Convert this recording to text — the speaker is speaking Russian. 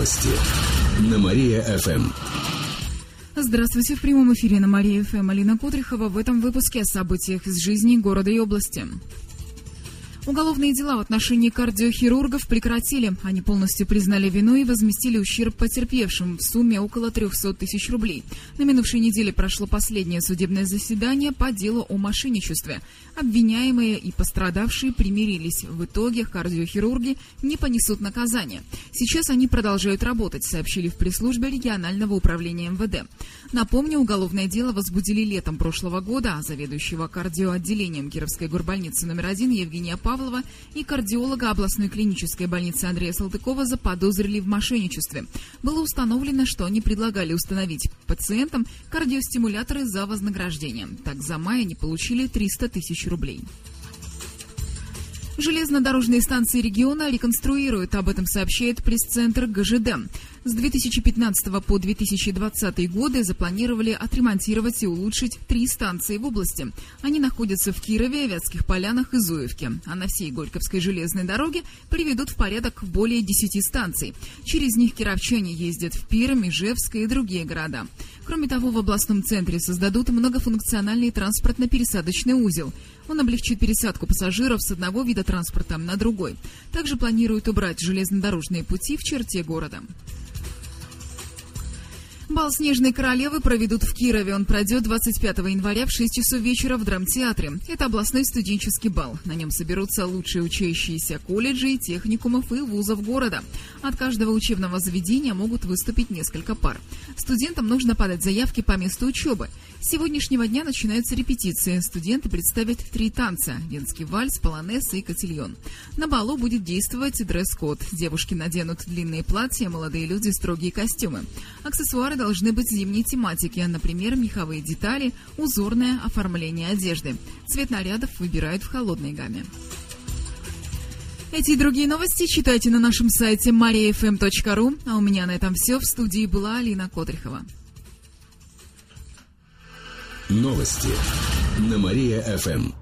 Новости на Мария-ФМ. Здравствуйте, в прямом эфире на Мария-ФМ Алина Кудрихова. В этом выпуске о событиях из жизни города и области. Уголовные дела в отношении кардиохирургов прекратили. Они полностью признали вину и возместили ущерб потерпевшим в сумме около 300 тысяч рублей. На минувшей неделе прошло последнее судебное заседание по делу о мошенничестве. Обвиняемые и пострадавшие примирились. В итоге кардиохирурги не понесут наказания. Сейчас они продолжают работать, сообщили в пресс-службе регионального управления МВД. Напомню, уголовное дело возбудили летом прошлого года, а заведующего кардиоотделением Кировской горбольницы номер один Евгения Павлова Павлова и кардиолога областной клинической больницы Андрея Салтыкова заподозрили в мошенничестве. Было установлено, что они предлагали установить пациентам кардиостимуляторы за вознаграждение. Так, за май они получили 300 тысяч рублей. Железнодорожные станции региона реконструируют, об этом сообщает пресс-центр ГЖД. С 2015 по 2020 годы запланировали отремонтировать и улучшить три станции в области. Они находятся в Кирове, Вятских Полянах и Зуевке. А на всей Горьковской железной дороге приведут в порядок более 10 станций. Через них кировчане ездят в Пермь, Ижевск и другие города. Кроме того, в областном центре создадут многофункциональный транспортно-пересадочный узел. Он облегчит пересадку пассажиров с одного вида транспорта на другой. Также планируют убрать железнодорожные пути в черте города. Бал «Снежной королевы» проведут в Кирове. Он пройдет 25 января в 6 часов вечера в драмтеатре. Это областной студенческий бал. На нем соберутся лучшие учащиеся колледжей, техникумов и вузов города. От каждого учебного заведения могут выступить несколько пар. Студентам нужно подать заявки по месту учебы. С сегодняшнего дня начинаются репетиции. Студенты представят три танца – венский вальс, полонез и котельон. На балу будет действовать дресс-код. Девушки наденут длинные платья, молодые люди – строгие костюмы. Аксессуары должны быть зимней тематики, например, меховые детали, узорное оформление одежды. Цвет нарядов выбирают в холодной гамме. Эти и другие новости читайте на нашем сайте mariafm.ru. А у меня на этом все. В студии была Алина Котрихова. Новости на Мария-ФМ.